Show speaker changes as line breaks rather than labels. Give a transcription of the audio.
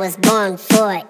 was born for it.